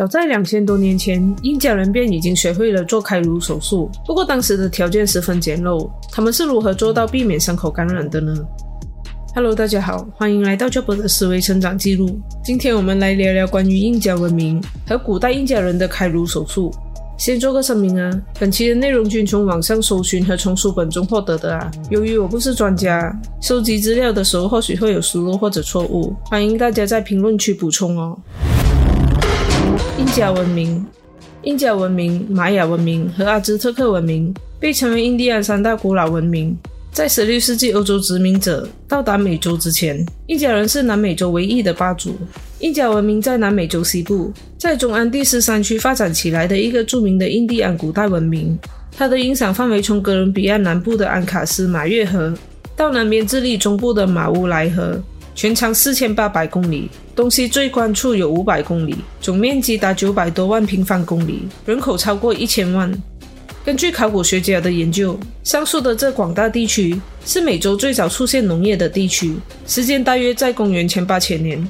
早在两千多年前，印加人便已经学会了做开颅手术。不过当时的条件十分简陋，他们是如何做到避免伤口感染的呢？Hello，大家好，欢迎来到 Job 的思维成长记录。今天我们来聊聊关于印加文明和古代印加人的开颅手术。先做个声明啊，本期的内容均从网上搜寻和从书本中获得的啊。由于我不是专家，收集资料的时候或许会有疏漏或者错误，欢迎大家在评论区补充哦。印加文明、印加文明、玛雅文明和阿兹特克文明被称为印第安三大古老文明。在16世纪欧洲殖民者到达美洲之前，印加人是南美洲唯一的霸主。印加文明在南美洲西部，在中安第斯山区发展起来的一个著名的印第安古代文明。它的影响范围从哥伦比亚南部的安卡斯马约河，到南边智利中部的马乌莱河。全长四千八百公里，东西最宽处有五百公里，总面积达九百多万平方公里，人口超过一千万。根据考古学家的研究，上述的这广大地区是美洲最早出现农业的地区，时间大约在公元前八千年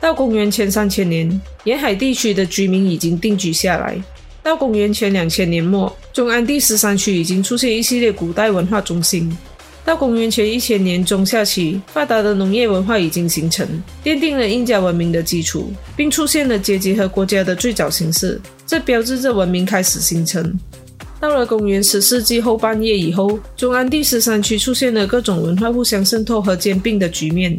到公元前三千年，沿海地区的居民已经定居下来。到公元前两千年末，中安第十三区已经出现一系列古代文化中心。到公元前一千年中下期，发达的农业文化已经形成，奠定了印加文明的基础，并出现了阶级和国家的最早形式，这标志着文明开始形成。到了公元十世纪后半叶以后，中安第十三区出现了各种文化互相渗透和兼并的局面。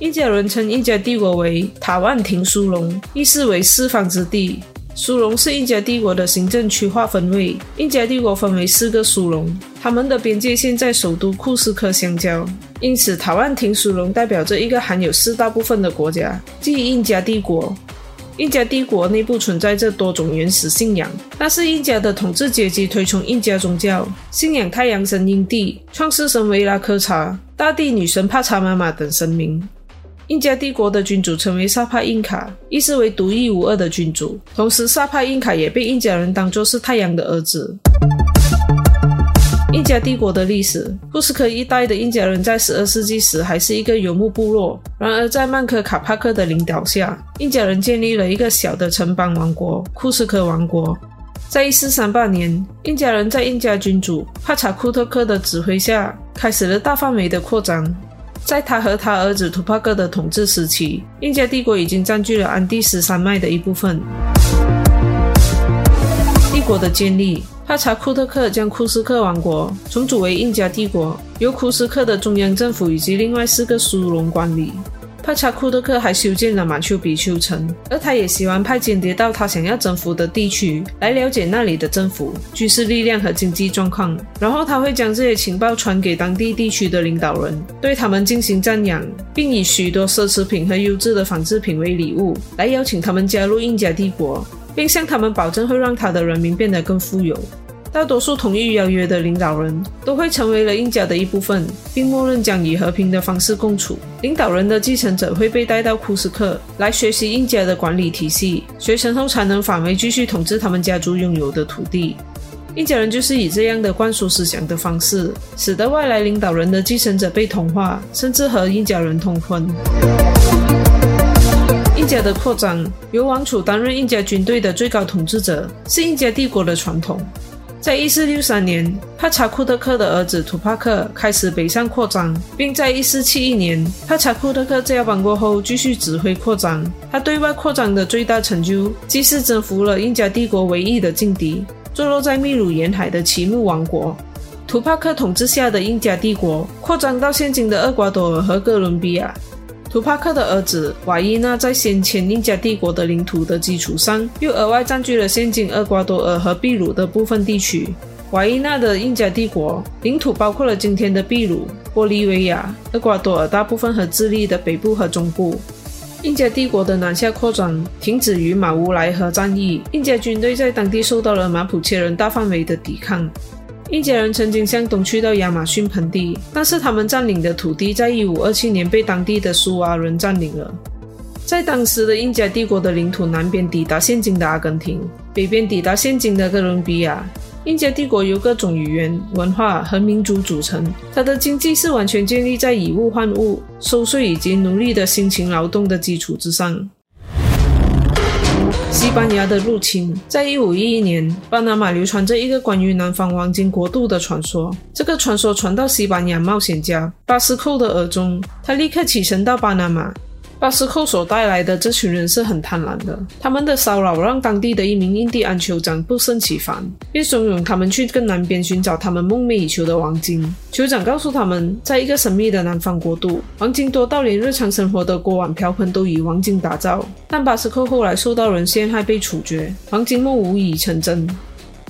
印加人称印加帝国为塔万廷苏隆，意思为四方之地。苏隆是印加帝国的行政区划分位。印加帝国分为四个苏隆，他们的边界线在首都库斯科相交，因此塔万廷苏隆代表着一个含有四大部分的国家，即印加帝国。印加帝国内部存在着多种原始信仰，但是印加的统治阶级推崇印加宗教，信仰太阳神印地、创世神维拉科查、大地女神帕查妈妈等神明。印加帝国的君主称为萨帕印卡，意思为独一无二的君主。同时，萨帕印卡也被印加人当作是太阳的儿子。印加帝国的历史，库斯科一带的印加人在十二世纪时还是一个游牧部落。然而，在曼科卡帕克的领导下，印加人建立了一个小的城邦王国——库斯科王国。在一四三八年，印加人在印加君主帕查库特克的指挥下，开始了大范围的扩张。在他和他儿子图帕克的统治时期，印加帝国已经占据了安第斯山脉的一部分。帝国的建立，帕查库特克将库斯克王国重组为印加帝国，由库斯克的中央政府以及另外四个苏荣管理。帕查库特克还修建了马丘比丘城，而他也喜欢派间谍到他想要征服的地区来了解那里的政府、军事力量和经济状况，然后他会将这些情报传给当地地区的领导人，对他们进行赞扬，并以许多奢侈品和优质的仿制品为礼物，来邀请他们加入印加帝国，并向他们保证会让他的人民变得更富有。大多数同意邀约的领导人都会成为了印加的一部分，并默认将以和平的方式共处。领导人的继承者会被带到库斯克来学习印加的管理体系，学成后才能返回继续统治他们家族拥有的土地。印加人就是以这样的灌输思想的方式，使得外来领导人的继承者被同化，甚至和印加人通婚。印加的扩张，由王储担任印加军队的最高统治者，是印加帝国的传统。在一四六三年，帕查库特克的儿子图帕克开始北上扩张，并在一四七一年，帕查库特克驾崩过后继续指挥扩张。他对外扩张的最大成就，既是征服了印加帝国唯一的劲敌——坐落在秘鲁沿海的奇怒王国。图帕克统治下的印加帝国扩张到现今的厄瓜多尔和哥伦比亚。图帕克的儿子瓦伊纳在先前印加帝国的领土的基础上，又额外占据了现今厄瓜多尔和秘鲁的部分地区。瓦伊纳的印加帝国领土包括了今天的秘鲁、玻利维亚、厄瓜多尔大部分和智利的北部和中部。印加帝国的南下扩张停止于马乌莱河战役，印加军队在当地受到了马普切人大范围的抵抗。印加人曾经向东去到亚马逊盆地，但是他们占领的土地在1527年被当地的苏瓦人占领了。在当时的印加帝国的领土南边抵达现今的阿根廷，北边抵达现今的哥伦比亚。印加帝国由各种语言、文化和民族组成，它的经济是完全建立在以物换物、收税以及奴隶的辛勤劳动的基础之上。西班牙的入侵。在一五一一年，巴拿马流传着一个关于南方黄金国度的传说。这个传说传到西班牙冒险家巴斯寇的耳中，他立刻启程到巴拿马。巴斯寇所带来的这群人是很贪婪的，他们的骚扰让当地的一名印第安酋长不胜其烦，便怂恿他们去更南边寻找他们梦寐以求的黄金。酋长告诉他们，在一个神秘的南方国度，黄金多到连日常生活的锅碗瓢盆都以黄金打造。但巴斯寇后来受到人陷害被处决，黄金梦无疑成真。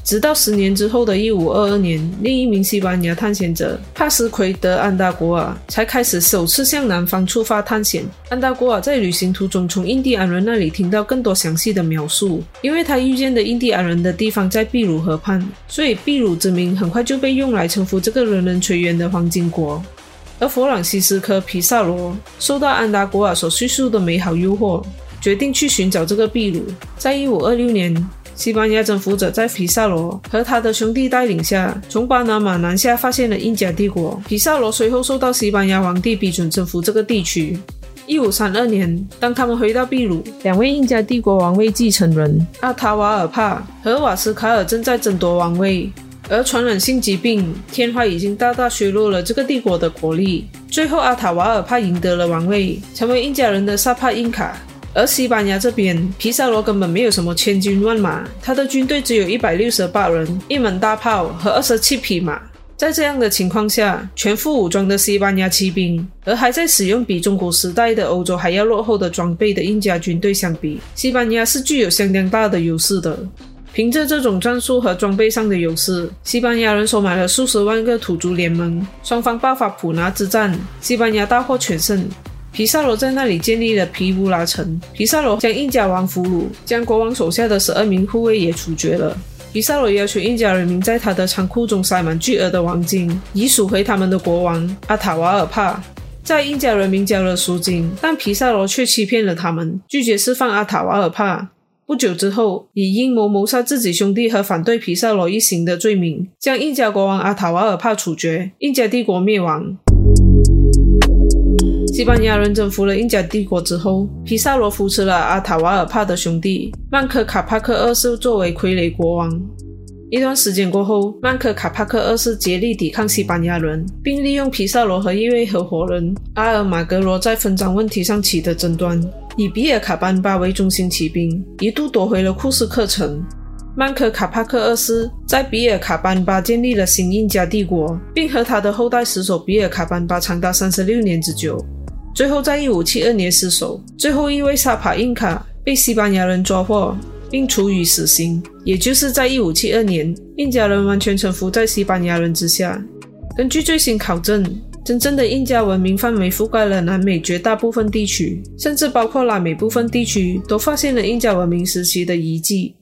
直到十年之后的1522年，另一名西班牙探险者帕斯奎德安达国尔才开始首次向南方出发探险。安达国尔在旅行途中从印第安人那里听到更多详细的描述，因为他遇见的印第安人的地方在秘鲁河畔，所以秘鲁之名很快就被用来称呼这个人人垂涎的黄金国。而弗朗西斯科皮萨罗受到安达国尔所叙述的美好诱惑，决定去寻找这个秘鲁。在1526年。西班牙征服者在皮萨罗和他的兄弟带领下，从巴拿马南下，发现了印加帝国。皮萨罗随后受到西班牙皇帝批准征服这个地区。一五三二年，当他们回到秘鲁，两位印加帝国王位继承人阿塔瓦尔帕和瓦斯卡尔正在争夺王位，而传染性疾病天花已经大大削弱了这个帝国的国力。最后，阿塔瓦尔帕赢得了王位，成为印加人的萨帕印卡。而西班牙这边，皮萨罗根本没有什么千军万马，他的军队只有一百六十八人、一门大炮和二十七匹马。在这样的情况下，全副武装的西班牙骑兵，和还在使用比中古时代的欧洲还要落后的装备的印加军队相比，西班牙是具有相当大的优势的。凭着这种战术和装备上的优势，西班牙人收买了数十万个土著联盟，双方爆发普拿之战，西班牙大获全胜。皮萨罗在那里建立了皮乌拉城。皮萨罗将印加王俘虏，将国王手下的十二名护卫也处决了。皮萨罗要求印加人民在他的仓库中塞满巨额的黄金，以赎回他们的国王阿塔瓦尔帕。在印加人民交了赎金，但皮萨罗却欺骗了他们，拒绝释放阿塔瓦尔帕。不久之后，以阴谋谋杀自己兄弟和反对皮萨罗一行的罪名，将印加国王阿塔瓦尔帕处决，印加帝国灭亡。西班牙人征服了印加帝国之后，皮萨罗扶持了阿塔瓦尔帕的兄弟曼科卡帕克二世作为傀儡国王。一段时间过后，曼科卡帕克二世竭力抵抗西班牙人，并利用皮萨罗和一位合伙人阿尔马格罗在分赃问题上起的争端，以比尔卡班巴为中心起兵，一度夺回了库斯克城。曼科卡帕克二世在比尔卡班巴建立了新印加帝国，并和他的后代死守比尔卡班巴长达三十六年之久。最后，在一五七二年失守，最后一位萨帕印卡被西班牙人抓获，并处以死刑。也就是在一五七二年，印加人完全臣服在西班牙人之下。根据最新考证，真正的印加文明范围覆盖了南美绝大部分地区，甚至包括拉美部分地区，都发现了印加文明时期的遗迹。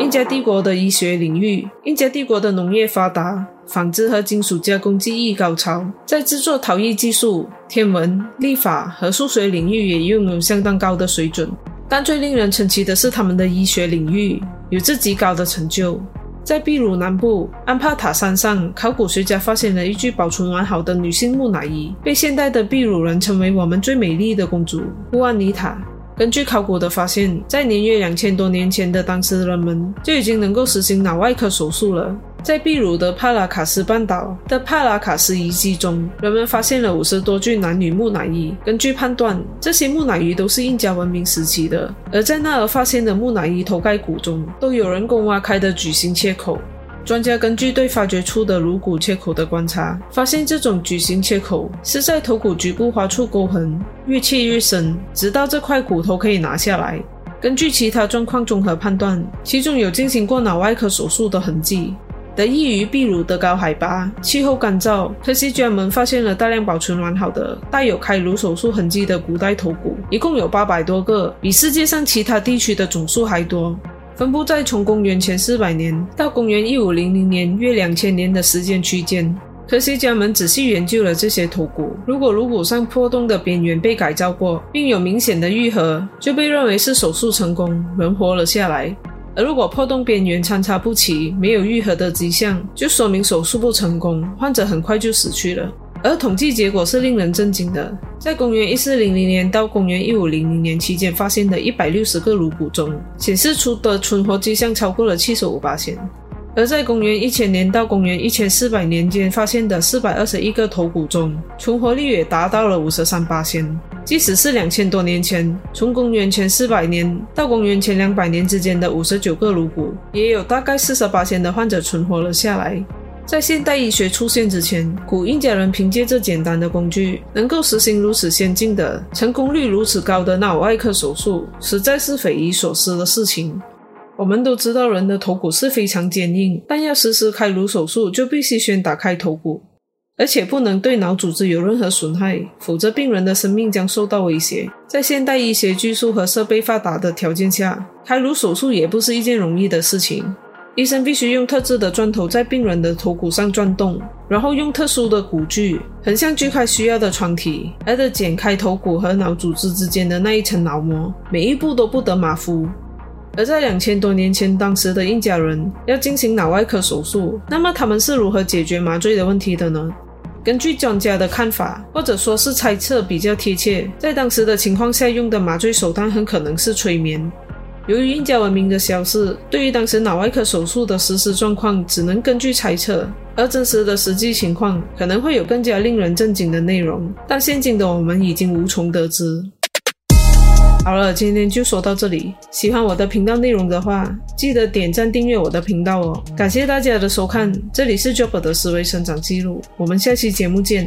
印加帝国的医学领域，印加帝国的农业发达。纺织和金属加工技艺高超，在制作陶艺技术、天文、历法和数学领域也拥有相当高的水准。但最令人称奇的是，他们的医学领域有着极高的成就。在秘鲁南部安帕塔山上，考古学家发现了一具保存完好的女性木乃伊，被现代的秘鲁人称为“我们最美丽的公主”乌安妮塔。根据考古的发现，在年约两千多年前的当时人们就已经能够实行脑外科手术了。在秘鲁的帕拉卡斯半岛的帕拉卡斯遗迹中，人们发现了五十多具男女木乃伊。根据判断，这些木乃伊都是印加文明时期的。而在那儿发现的木乃伊头盖骨中，都有人工挖开的矩形切口。专家根据对发掘出的颅骨切口的观察，发现这种矩形切口是在头骨局部划出沟痕，越切越深，直到这块骨头可以拿下来。根据其他状况综合判断，其中有进行过脑外科手术的痕迹。得益于秘鲁的高海拔、气候干燥，科学家们发现了大量保存完好的、带有开颅手术痕迹的古代头骨，一共有八百多个，比世界上其他地区的总数还多，分布在从公元前四百年到公元一五零零年约两千年的时间区间。科学家们仔细研究了这些头骨，如果颅骨上破洞的边缘被改造过，并有明显的愈合，就被认为是手术成功，人活了下来。而如果破洞边缘参差不齐，没有愈合的迹象，就说明手术不成功，患者很快就死去了。而统计结果是令人震惊的，在公元一四零零年到公元一五零零年期间发现的一百六十个颅骨中，显示出的存活迹象超过了七十五八千。而在公元一千年到公元一千四百年间发现的四百二十一个头骨中，存活率也达到了五十三八千。即使是两千多年前，从公元前四百年到公元前两百年之间的五十九个颅骨，也有大概四十八千的患者存活了下来。在现代医学出现之前，古印加人凭借这简单的工具，能够实行如此先进的、成功率如此高的脑外科手术，实在是匪夷所思的事情。我们都知道，人的头骨是非常坚硬，但要实施开颅手术，就必须先打开头骨，而且不能对脑组织有任何损害，否则病人的生命将受到威胁。在现代医学技术和设备发达的条件下，开颅手术也不是一件容易的事情。医生必须用特制的钻头在病人的头骨上转动，然后用特殊的骨锯横向锯开需要的窗体，还得剪开头骨和脑组织之间的那一层脑膜，每一步都不得马虎。而在两千多年前，当时的印加人要进行脑外科手术，那么他们是如何解决麻醉的问题的呢？根据专家的看法，或者说是猜测比较贴切，在当时的情况下用的麻醉手段很可能是催眠。由于印加文明的消失，对于当时脑外科手术的实施状况，只能根据猜测，而真实的实际情况可能会有更加令人震惊的内容，但现今的我们已经无从得知。好了，今天就说到这里。喜欢我的频道内容的话，记得点赞订阅我的频道哦。感谢大家的收看，这里是 Job 的思维生长记录，我们下期节目见。